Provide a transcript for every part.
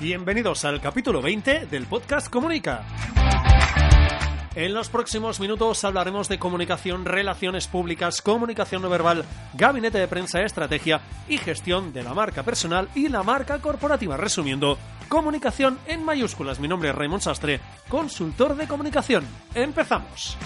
Bienvenidos al capítulo 20 del podcast Comunica. En los próximos minutos hablaremos de comunicación, relaciones públicas, comunicación no verbal, gabinete de prensa, estrategia y gestión de la marca personal y la marca corporativa. Resumiendo, comunicación en mayúsculas. Mi nombre es Raymond Sastre, consultor de comunicación. Empezamos.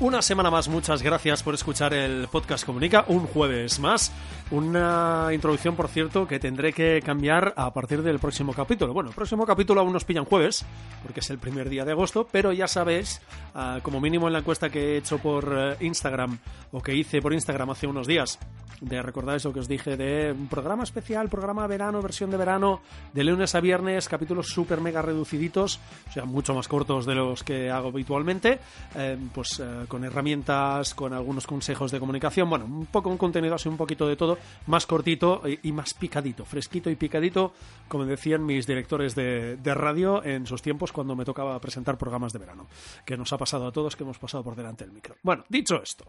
Una semana más, muchas gracias por escuchar el podcast Comunica, un jueves más. Una introducción, por cierto, que tendré que cambiar a partir del próximo capítulo. Bueno, el próximo capítulo aún nos pillan jueves, porque es el primer día de agosto, pero ya sabéis, uh, como mínimo en la encuesta que he hecho por uh, Instagram, o que hice por Instagram hace unos días, de recordar eso que os dije de un programa especial, programa verano, versión de verano, de lunes a viernes, capítulos súper mega reduciditos, o sea, mucho más cortos de los que hago habitualmente, eh, pues con herramientas, con algunos consejos de comunicación, bueno, un poco un contenido así, un poquito de todo, más cortito y, más picadito, fresquito y picadito, como decían mis directores de, radio en sus tiempos cuando me tocaba presentar programas de verano, que nos ha pasado a todos que hemos pasado por delante del micro. Bueno, dicho esto.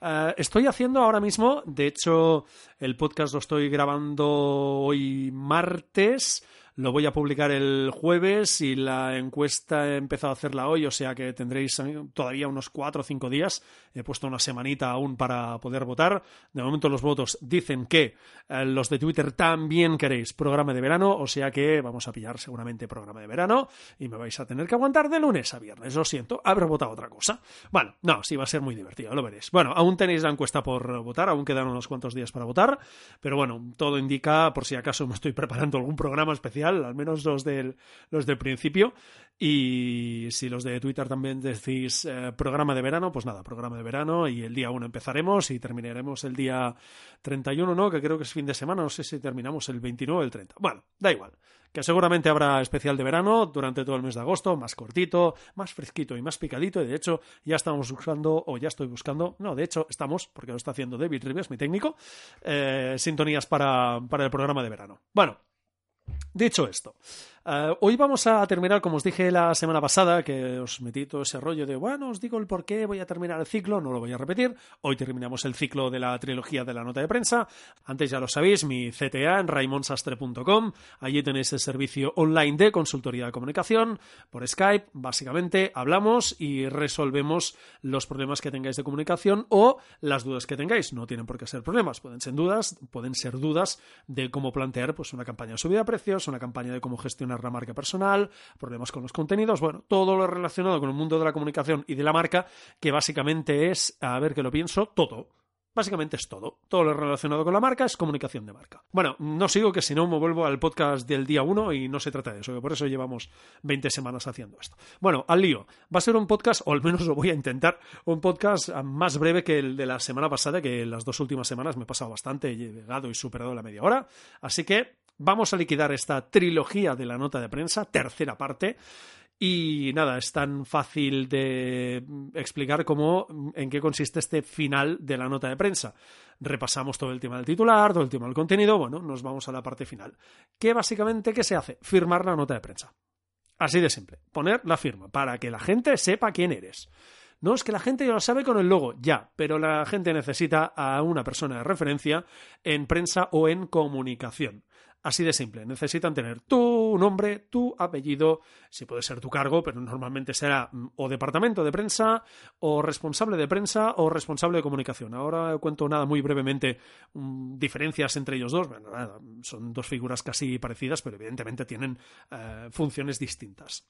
Uh, estoy haciendo ahora mismo, de hecho, el podcast lo estoy grabando hoy martes. Lo voy a publicar el jueves y la encuesta he empezado a hacerla hoy, o sea que tendréis todavía unos cuatro o cinco días. He puesto una semanita aún para poder votar. De momento los votos dicen que eh, los de Twitter también queréis programa de verano, o sea que vamos a pillar seguramente programa de verano y me vais a tener que aguantar de lunes a viernes. Lo siento, habré votado otra cosa. Bueno, no, sí va a ser muy divertido, lo veréis. Bueno, aún tenéis la encuesta por votar, aún quedan unos cuantos días para votar, pero bueno, todo indica, por si acaso me estoy preparando algún programa especial al menos los del, los del principio. Y si los de Twitter también decís eh, programa de verano, pues nada, programa de verano y el día 1 empezaremos y terminaremos el día 31, ¿no? Que creo que es fin de semana, no sé si terminamos el 29 o el 30. Bueno, da igual. Que seguramente habrá especial de verano durante todo el mes de agosto, más cortito, más fresquito y más picadito. Y de hecho, ya estamos buscando, o ya estoy buscando, no, de hecho, estamos, porque lo está haciendo David Rivers, mi técnico, eh, sintonías para, para el programa de verano. Bueno, Dicho esto, uh, hoy vamos a terminar, como os dije la semana pasada, que os metí todo ese rollo de, bueno, os digo el por qué voy a terminar el ciclo, no lo voy a repetir. Hoy terminamos el ciclo de la trilogía de la nota de prensa. Antes ya lo sabéis, mi CTA en raimonsastre.com. Allí tenéis el servicio online de consultoría de comunicación por Skype. Básicamente hablamos y resolvemos los problemas que tengáis de comunicación o las dudas que tengáis. No tienen por qué ser problemas, pueden ser dudas, pueden ser dudas de cómo plantear pues, una campaña de subida de precios, una campaña de cómo gestionar la marca personal, problemas con los contenidos, bueno, todo lo relacionado con el mundo de la comunicación y de la marca, que básicamente es, a ver que lo pienso, todo. Básicamente es todo. Todo lo relacionado con la marca es comunicación de marca. Bueno, no sigo que si no me vuelvo al podcast del día 1 y no se trata de eso, que por eso llevamos 20 semanas haciendo esto. Bueno, al lío. Va a ser un podcast, o al menos lo voy a intentar, un podcast más breve que el de la semana pasada, que las dos últimas semanas me he pasado bastante, he llegado y superado la media hora. Así que vamos a liquidar esta trilogía de la nota de prensa, tercera parte. Y nada, es tan fácil de explicar como en qué consiste este final de la nota de prensa. Repasamos todo el tema del titular, todo el tema del contenido, bueno, nos vamos a la parte final. ¿Qué básicamente qué se hace? Firmar la nota de prensa. Así de simple, poner la firma para que la gente sepa quién eres. No es que la gente ya lo sabe con el logo, ya, pero la gente necesita a una persona de referencia en prensa o en comunicación. Así de simple, necesitan tener tu nombre, tu apellido, si puede ser tu cargo, pero normalmente será o departamento de prensa, o responsable de prensa, o responsable de comunicación. Ahora cuento nada muy brevemente um, diferencias entre ellos dos. Bueno, son dos figuras casi parecidas, pero evidentemente tienen uh, funciones distintas.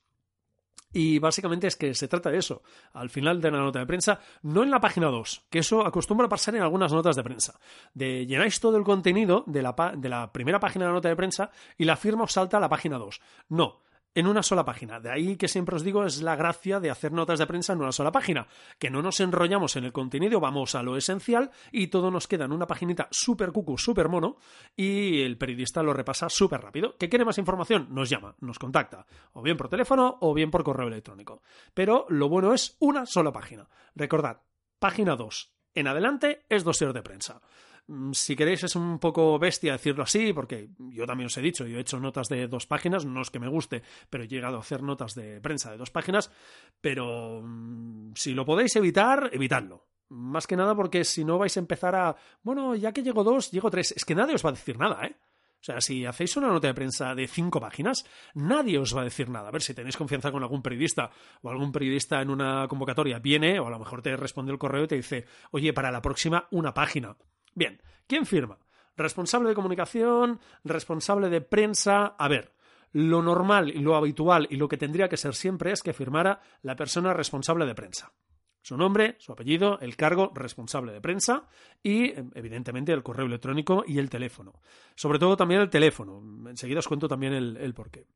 Y básicamente es que se trata de eso. Al final de la nota de prensa, no en la página 2, que eso acostumbra pasar en algunas notas de prensa. De llenáis todo el contenido de la, de la primera página de la nota de prensa y la firma os salta a la página 2. No. En una sola página. De ahí que siempre os digo es la gracia de hacer notas de prensa en una sola página, que no nos enrollamos en el contenido, vamos a lo esencial y todo nos queda en una paginita súper cucu, súper mono y el periodista lo repasa súper rápido. ¿Que quiere más información? Nos llama, nos contacta, o bien por teléfono o bien por correo electrónico. Pero lo bueno es una sola página. Recordad, página 2. En adelante es dossier de prensa. Mm, si queréis es un poco bestia decirlo así, porque yo también os he dicho, yo he hecho notas de dos páginas, no es que me guste, pero he llegado a hacer notas de prensa de dos páginas, pero mm, si lo podéis evitar, evitadlo. Más que nada porque si no vais a empezar a, bueno, ya que llego dos, llego tres, es que nadie os va a decir nada, ¿eh? O sea, si hacéis una nota de prensa de cinco páginas, nadie os va a decir nada. A ver, si tenéis confianza con algún periodista o algún periodista en una convocatoria viene, o a lo mejor te responde el correo y te dice, oye, para la próxima, una página. Bien, ¿quién firma? Responsable de comunicación, responsable de prensa. A ver, lo normal y lo habitual y lo que tendría que ser siempre es que firmara la persona responsable de prensa. Su nombre, su apellido, el cargo responsable de prensa y, evidentemente, el correo electrónico y el teléfono. Sobre todo también el teléfono. Enseguida os cuento también el, porqué.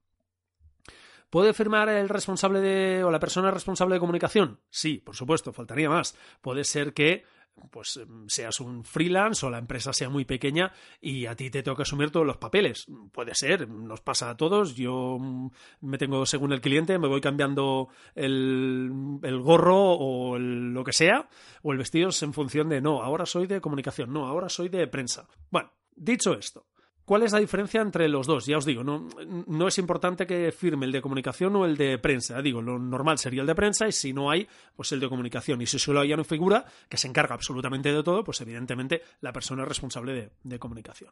¿Puede firmar el responsable de o la persona responsable de comunicación? Sí, por supuesto, faltaría más. Puede ser que pues em, seas un freelance o la empresa sea muy pequeña y a ti te toca asumir todos los papeles. Puede ser, nos pasa a todos. Yo mm, me tengo, según el cliente, me voy cambiando el, el gorro o lo que sea, o el vestido en función de no, ahora soy de comunicación, no, ahora soy de prensa. Bueno, dicho esto, ¿Cuál es la diferencia entre los dos? Ya os digo, no, es importante que firme el de comunicación o el de prensa. Digo, lo normal sería el de prensa y si no hay, pues el de comunicación. Y si solo hay una figura que se encarga absolutamente de todo, pues evidentemente la persona es responsable de, comunicación.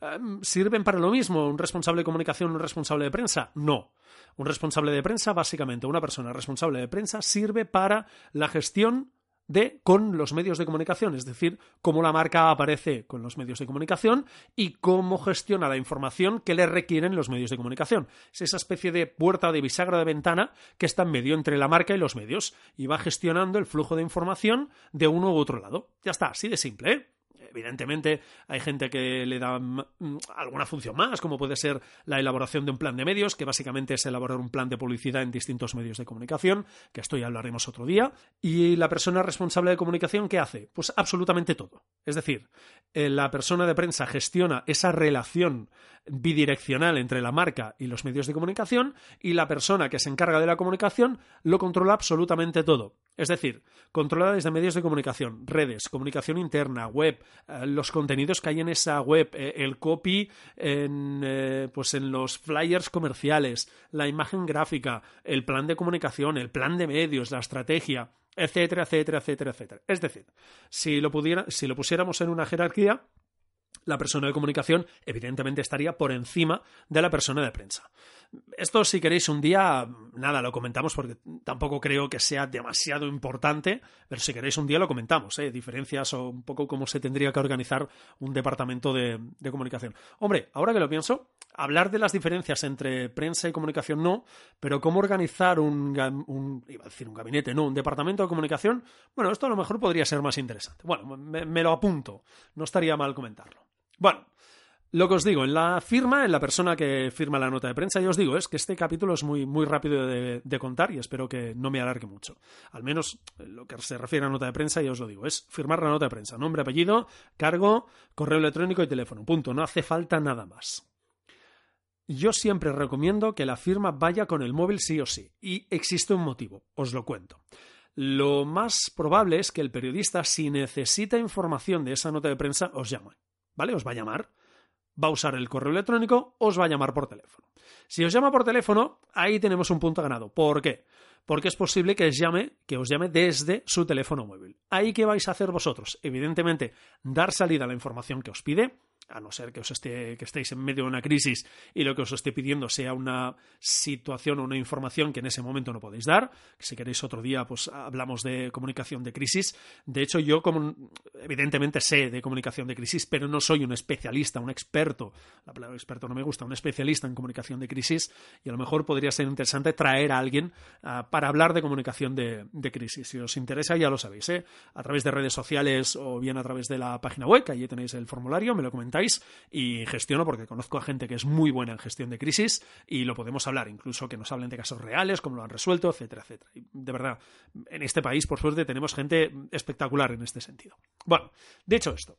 Em, ¿Sirven para lo mismo un responsable de comunicación o un responsable de prensa? No. Un responsable de prensa, básicamente, una persona responsable de prensa sirve para la gestión de con los medios de comunicación, es decir, cómo la marca aparece con los medios de comunicación y cómo gestiona la información que le requieren los medios de comunicación. Es esa especie de puerta de bisagra de ventana que está en medio entre la marca y los medios y va gestionando el flujo de información de uno u otro lado. Ya está, así de simple, ¿eh? Evidentemente hay gente que le da alguna función más, como puede ser la elaboración de un plan de medios, que básicamente es elaborar un plan de publicidad en distintos medios de comunicación, que esto ya hablaremos otro día. Y la persona responsable de comunicación, ¿qué hace? Pues absolutamente todo. Es decir, eh, la persona de prensa gestiona esa relación bidireccional entre la marca y los medios de comunicación y la persona que se encarga de la comunicación lo controla absolutamente todo. Es decir, controla desde medios de comunicación, redes, comunicación interna, web, eh, los contenidos que hay en esa web, eh, el copy en, eh, pues en los flyers comerciales, la imagen gráfica, el plan de comunicación, el plan de medios, la estrategia, etcétera, etcétera, etcétera, etcétera. Es decir, si lo, pudiera, si lo pusiéramos en una jerarquía, la persona de comunicación evidentemente estaría por encima de la persona de prensa. Esto si queréis un día, nada, lo comentamos porque tampoco creo que sea demasiado importante, pero si queréis un día lo comentamos, ¿eh? diferencias o un poco cómo se tendría que organizar un departamento de, comunicación. Hombre, ahora que lo pienso, hablar de las diferencias entre prensa y comunicación no, pero cómo organizar un, un iba a decir un gabinete, no, un departamento de comunicación, bueno, esto a lo mejor podría ser más interesante. Bueno, me lo apunto, no estaría mal comentarlo. Bueno, lo que os digo, en la firma, en la persona que firma la nota de prensa, ya os digo, es que este capítulo es muy, muy rápido de, contar y espero que no me alargue mucho. Al menos lo que se refiere a nota de prensa, ya os lo digo, es firmar la nota de prensa. Nombre, apellido, cargo, correo electrónico y teléfono. Punto. No hace falta nada más. Yo siempre recomiendo que la firma vaya con el móvil sí o sí. Y existe un motivo, os lo cuento. Lo más probable es que el periodista, si necesita información de esa nota de prensa, os llame. ¿Vale? Os va a llamar va a usar el correo electrónico, os va a llamar por teléfono. Si os llama por teléfono, ahí tenemos un punto ganado. ¿Por qué? Porque es posible que os llame, que os llame desde su teléfono móvil. Ahí qué vais a hacer vosotros? Evidentemente, dar salida a la información que os pide, a no ser que os esté, que estéis en medio de una crisis y lo que os esté pidiendo sea una situación o una información que en ese momento no podéis dar. Si queréis otro día, pues hablamos de comunicación de crisis. De hecho, yo como evidentemente sé de comunicación de crisis, pero no soy un especialista, un experto. La palabra experto no me gusta, un especialista en comunicación de crisis. Y a lo mejor podría ser interesante traer a alguien ah, para hablar de comunicación de, crisis. Si os interesa, ya lo sabéis, ¿eh? a través de redes sociales o bien a través de la página web, que allí tenéis el formulario, me lo comentáis y gestiono porque conozco a gente que es muy buena en gestión de crisis y lo podemos hablar, incluso que nos hablen de casos reales, cómo lo han resuelto, etcétera, etcétera. Y de verdad, en este país, por suerte, tenemos gente espectacular en este sentido. Bueno, dicho esto,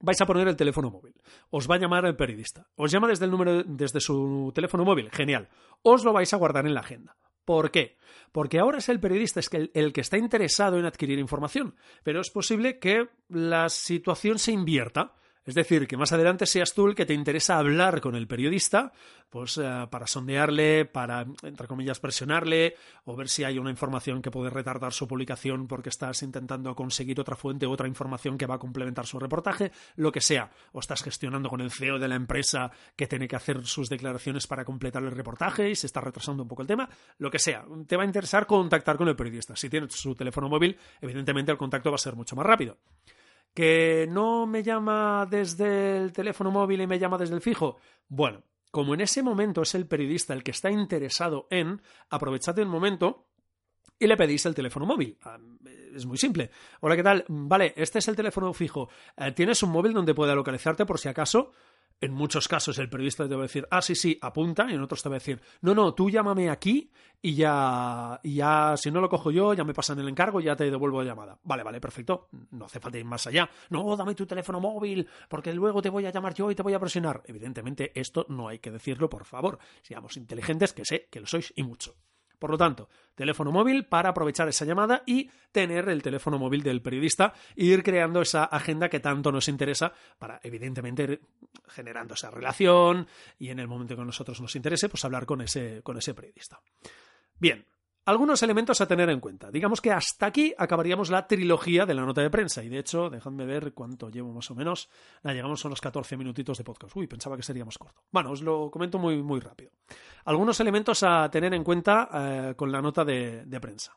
vais a poner el teléfono móvil. Os va a llamar el periodista. Os llama desde el número desde su teléfono móvil. Genial. Os lo vais a guardar en la agenda. ¿Por qué? Porque ahora es el periodista es que el, que está interesado en adquirir información, pero es posible que la situación se invierta. Es decir, que más adelante seas tú el que te interesa hablar con el periodista, pues eh, para sondearle, para, entre comillas, presionarle, o ver si hay una información que puede retardar su publicación porque estás intentando conseguir otra fuente, otra información que va a complementar su reportaje, lo que sea. O estás gestionando con el CEO de la empresa que tiene que hacer sus declaraciones para completar el reportaje y se está retrasando un poco el tema, lo que sea. Te va a interesar contactar con el periodista. Si tienes su teléfono móvil, evidentemente el contacto va a ser mucho más rápido que no me llama desde el teléfono móvil y me llama desde el fijo. Bueno, como en ese momento es el periodista el que está interesado en, aprovechad el momento y le pedís el teléfono móvil. Ah, es muy simple. Hola, ¿qué tal? Vale, este es el teléfono fijo. Eh, ¿Tienes un móvil donde pueda localizarte por si acaso? En muchos casos el periodista te va a decir, ah, sí, sí, apunta, y en otros te va a decir, no, no, tú llámame aquí y ya, ya, si no lo cojo yo, ya me pasan el encargo y ya te devuelvo la llamada. Vale, vale, perfecto, no hace falta ir más allá. No, dame tu teléfono móvil, porque luego te voy a llamar yo y te voy a presionar. Evidentemente, esto no hay que decirlo, por favor. Seamos inteligentes, que sé que lo sois y mucho. Por lo tanto, teléfono móvil para aprovechar esa llamada y tener el teléfono móvil del periodista e ir creando esa agenda que tanto nos interesa para, evidentemente, generando esa relación y en el momento que a nosotros nos interese, pues hablar con ese, con ese periodista. Bien, algunos elementos a tener en cuenta. Digamos que hasta aquí acabaríamos la trilogía de la nota de prensa. Y de hecho, dejadme ver cuánto llevo más o menos. Llegamos a unos 14 minutitos de podcast. Uy, pensaba que sería más corto. Bueno, os lo comento muy, muy rápido. Algunos elementos a tener en cuenta eh, con la nota de prensa.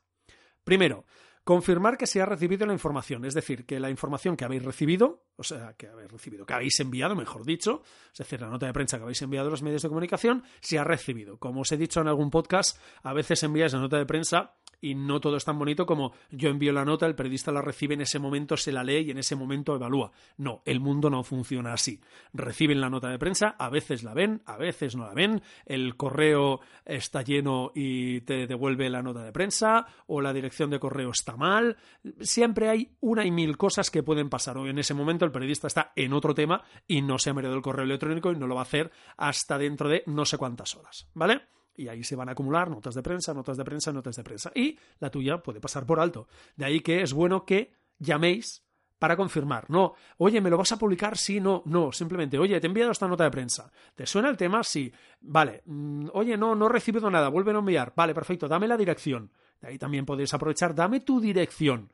Primero, confirmar que se ha recibido la información, es decir, que la información que habéis recibido, o sea, que habéis recibido, que habéis enviado, mejor dicho, es decir, la nota de prensa que habéis enviado a los medios de comunicación, se ha recibido. Como os he dicho en algún podcast, a veces enviáis la nota de prensa y no todo es tan bonito como yo envío la nota, el periodista la recibe en ese momento, se la lee y en ese momento evalúa. No, el mundo no funciona así. Reciben la nota de prensa, a veces la ven, a veces no la ven, el correo está lleno y te devuelve la nota de prensa, o la dirección de correo está mal. Siempre hay una y mil cosas que pueden pasar. O en ese momento el periodista está en otro tema y no se ha mirado el correo electrónico y no lo va a hacer hasta dentro de no sé cuántas horas. ¿Vale? Y ahí se van a acumular notas de prensa, notas de prensa, notas de prensa. Y la tuya puede pasar por alto. De ahí que es bueno que llaméis para confirmar. No, oye, ¿me lo vas a publicar? Sí, no, no. Simplemente, oye, te he enviado esta nota de prensa. ¿Te suena el tema? Sí. Vale. Mm, oye, no, no he recibido nada. Vuelve a enviar. Vale, perfecto. Dame la dirección. De ahí también podéis aprovechar. Dame tu dirección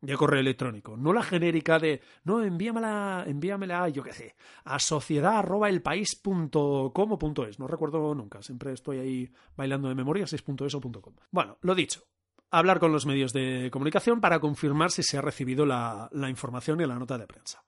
de correo electrónico, no la genérica de, no, envíamela, envíamela, yo qué sé, a sociedad arroba el país punto com punto es, no recuerdo nunca, siempre estoy ahí bailando de memoria, si es punto es o punto com. Bueno, lo dicho, hablar con los medios de comunicación para confirmar si se ha recibido la, la información y la nota de prensa.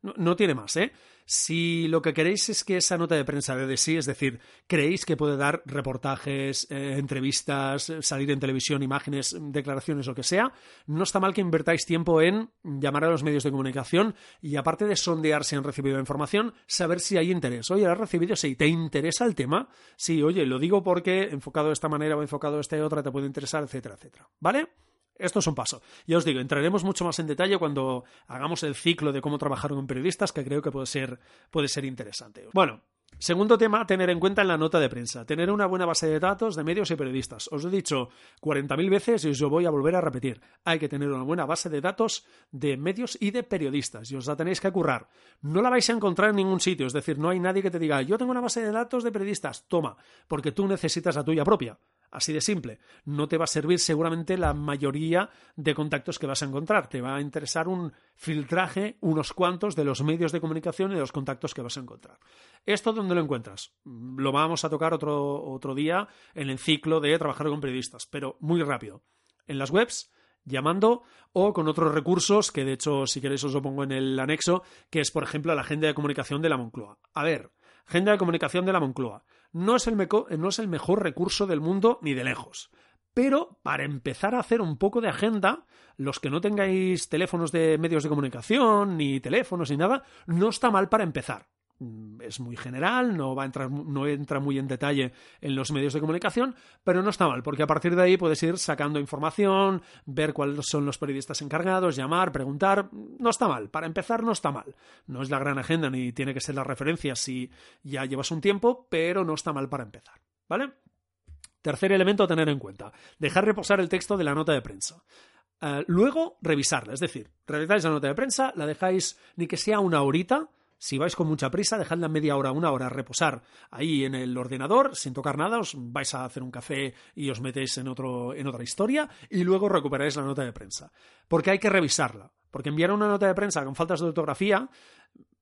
No, tiene más, ¿eh? Si lo que queréis es que esa nota de prensa de sí, es decir, creéis que puede dar reportajes, eh, entrevistas, salir en televisión, imágenes, declaraciones, lo que sea, no está mal que invertáis tiempo en llamar a los medios de comunicación y aparte de sondear si han recibido información, saber si hay interés. Oye, ¿has recibido? Sí, ¿te interesa el tema? Sí, oye, lo digo porque enfocado de esta manera o enfocado de esta otra te puede interesar, etcétera, etcétera. ¿Vale? Esto es un paso. Ya os digo, entraremos mucho más en detalle cuando hagamos el ciclo de cómo trabajar con periodistas, que creo que puede ser, puede ser interesante. Bueno, Segundo tema tener en cuenta en la nota de prensa, tener una buena base de datos de medios y periodistas. Os he dicho 40.000 veces y os lo voy a volver a repetir. Hay que tener una buena base de datos de medios y de periodistas y os la tenéis que currar. No la vais a encontrar en ningún sitio, es decir, no hay nadie que te diga yo tengo una base de datos de periodistas, toma, porque tú necesitas la tuya propia. Así de simple. No te va a servir seguramente la mayoría de contactos que vas a encontrar. Te va a interesar un filtraje, unos cuantos de los medios de comunicación y de los contactos que vas a encontrar. ¿Esto dónde lo encuentras? Lo vamos a tocar otro, otro día en el ciclo de trabajar con periodistas, pero muy rápido. En las webs, llamando o con otros recursos que de hecho si queréis os lo pongo en el anexo, que es por ejemplo la agenda de comunicación de la Moncloa. A ver, agenda de comunicación de la Moncloa no es, el no es el mejor recurso del mundo ni de lejos, pero para empezar a hacer un poco de agenda, los que no tengáis teléfonos de medios de comunicación, ni teléfonos, ni nada, no está mal para empezar. Mm, es muy general, no, va a entrar, no entra muy en detalle en los medios de comunicación, pero no está mal, porque a partir de ahí puedes ir sacando información, ver cuáles son los periodistas encargados, llamar, preguntar, no está mal, para empezar no está mal. No es la gran agenda ni tiene que ser la referencia si ya llevas un tiempo, pero no está mal para empezar, ¿vale? Tercer elemento a tener en cuenta, dejar reposar el texto de la nota de prensa. Eh, luego, revisarla, es decir, revisáis la nota de prensa, la dejáis ni que sea una horita, si vais con mucha prisa, dejadla media hora, una hora reposar ahí en el ordenador sin tocar nada, os vais a hacer un café y os metéis en, otro, en otra historia y luego recuperáis la nota de prensa. Porque hay que revisarla. Porque enviar una nota de prensa con faltas de ortografía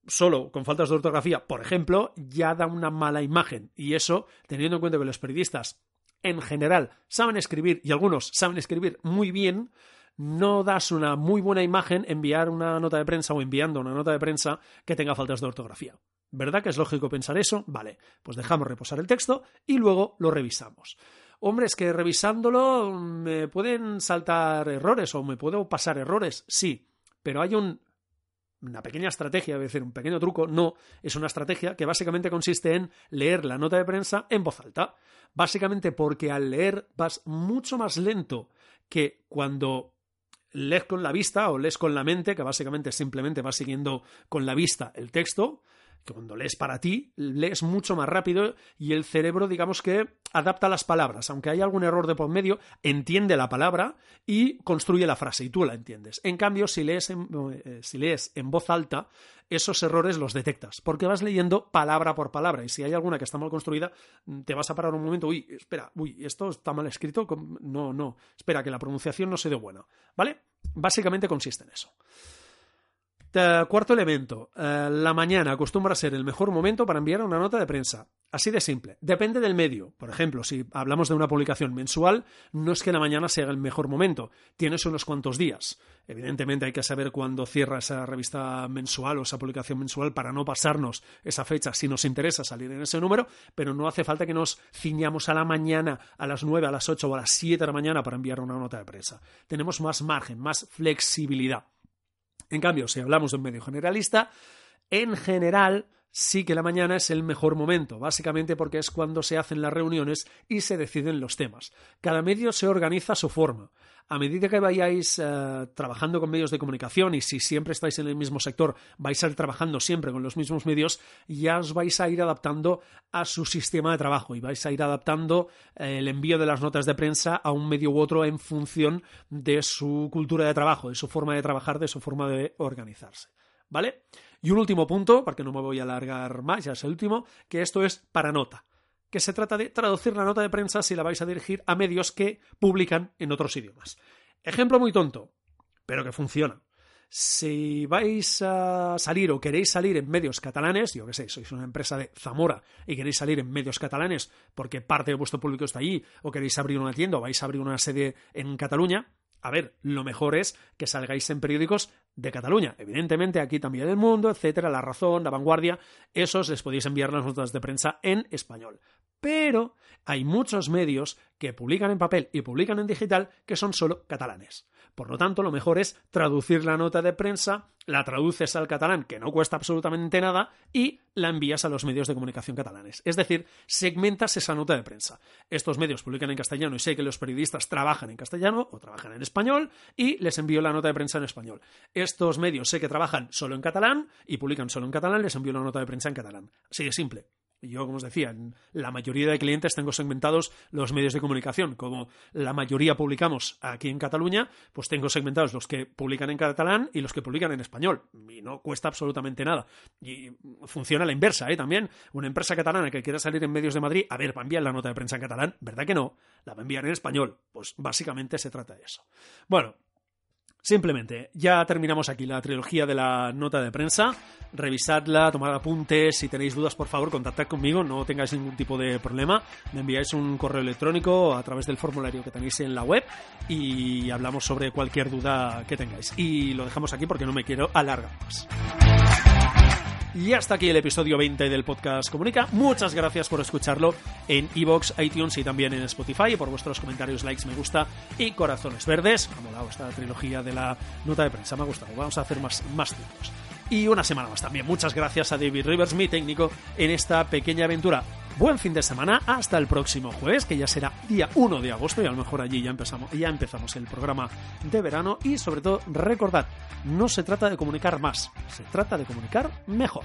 solo con faltas de ortografía, por ejemplo, ya da una mala imagen. Y eso, teniendo en cuenta que los periodistas en general saben escribir y algunos saben escribir muy bien, no das una muy buena imagen enviar una nota de prensa o enviando una nota de prensa que tenga faltas de ortografía. ¿Verdad que es lógico pensar eso? Vale, pues dejamos reposar el texto y luego lo revisamos. Hombre, es que revisándolo me pueden saltar errores o me puedo pasar errores, sí, pero hay una pequeña estrategia, es decir, un pequeño truco, no, es una estrategia que básicamente consiste en leer la nota de prensa en voz alta. Básicamente porque al leer vas mucho más lento que cuando lees con la vista o lees con la mente, que básicamente simplemente vas siguiendo con la vista el texto, cuando lees para ti, lees mucho más rápido y el cerebro, digamos que adapta las palabras. Aunque hay algún error de por medio, entiende la palabra y construye la frase y tú la entiendes. En cambio, si lees en, eh, si lees en voz alta, esos errores los detectas, porque vas leyendo palabra por palabra y si hay alguna que está mal construida, te vas a parar un momento, uy, espera, uy, esto está mal escrito, no, no, espera, que la pronunciación no se dio buena, ¿vale? Básicamente consiste en eso. Cuarto elemento, eh, la mañana acostumbra ser el mejor momento para enviar una nota de prensa. Así de simple. Depende del medio. Por ejemplo, si hablamos de una publicación mensual, no es que la mañana sea el mejor momento. Tienes unos cuantos días. Evidentemente hay que saber cuándo cierra esa revista mensual o esa publicación mensual para no pasarnos esa fecha si nos interesa salir en ese número, pero no hace falta que nos ciñamos a la mañana, a las 9, a las 8 o a las 7 de la mañana para enviar una nota de prensa. Tenemos más margen, más flexibilidad. En cambio, si hablamos de un medio generalista, en general sí que la mañana es el mejor momento, básicamente porque es cuando se hacen las reuniones y se deciden los temas. Cada medio se organiza a su forma. A medida que vayáis eh, trabajando con medios de comunicación y si siempre estáis en el mismo sector, vais a ir trabajando siempre con los mismos medios, ya os vais a ir adaptando a su sistema de trabajo y vais a ir adaptando eh, el envío de las notas de prensa a un medio u otro en función de su cultura de trabajo, de su forma de trabajar, de su forma de organizarse. ¿Vale? Y un último punto, porque no me voy a alargar más, ya es el último, que esto es para nota que se trata de traducir la nota de prensa si la vais a dirigir a medios que publican en otros idiomas. Ejemplo muy tonto, pero que funciona. Si vais a salir o queréis salir en medios catalanes, yo que sé, sois una empresa de Zamora y queréis salir en medios catalanes porque parte de vuestro público está allí, o queréis abrir una tienda o vais a abrir una sede en Cataluña, a ver, lo mejor es que salgáis en periódicos de Cataluña. Evidentemente, aquí también el mundo, etcétera, La Razón, La Vanguardia, esos les podéis enviar las notas de prensa en español. Pero hay muchos medios que publican en papel y publican en digital que son solo catalanes. Por lo tanto, lo mejor es traducir la nota de prensa, la traduces al catalán, que no cuesta absolutamente nada, y la envías a los medios de comunicación catalanes. Es decir, segmentas esa nota de prensa. Estos medios publican en castellano y sé que los periodistas trabajan en castellano o trabajan en español y les envío la nota de prensa en español. Estos medios sé que trabajan solo en catalán y publican solo en catalán, les envío la nota de prensa en catalán. De simple. Yo, como os decía, en la mayoría de clientes tengo segmentados los medios de comunicación. Como la mayoría publicamos aquí en Cataluña, pues tengo segmentados los que publican en catalán y los que publican en español. Y no cuesta absolutamente nada. Y funciona la inversa, ¿eh? También una empresa catalana que quiera salir en medios de Madrid, a ver, va a enviar la nota de prensa en catalán, ¿verdad que no? La va a enviar en español. Pues básicamente se trata de eso. Bueno, Simplemente, ya terminamos aquí la trilogía de la nota de prensa. Revisadla, tomad apuntes. Si tenéis dudas, por favor, contactad conmigo. No tengáis ningún tipo de problema. Me enviáis un correo electrónico a través del formulario que tenéis en la web y hablamos sobre cualquier duda que tengáis. Y lo dejamos aquí porque no me quiero alargar más. Y hasta aquí el episodio 20 del podcast Comunica. Muchas gracias por escucharlo en iVoox, iTunes y también en Spotify y por vuestros comentarios, likes, me gusta y corazones verdes. Ha molado esta trilogía de la nota de prensa, me ha gustado. Vamos a hacer más, más. Y una semana más también. Muchas gracias a David Rivers, mi técnico, en esta pequeña aventura. Buen fin de semana, hasta el próximo jueves, que ya será día 1 de agosto y a lo mejor allí ya empezamos, ya empezamos el programa de verano y sobre todo recordad, no se trata de comunicar más, se trata de comunicar mejor.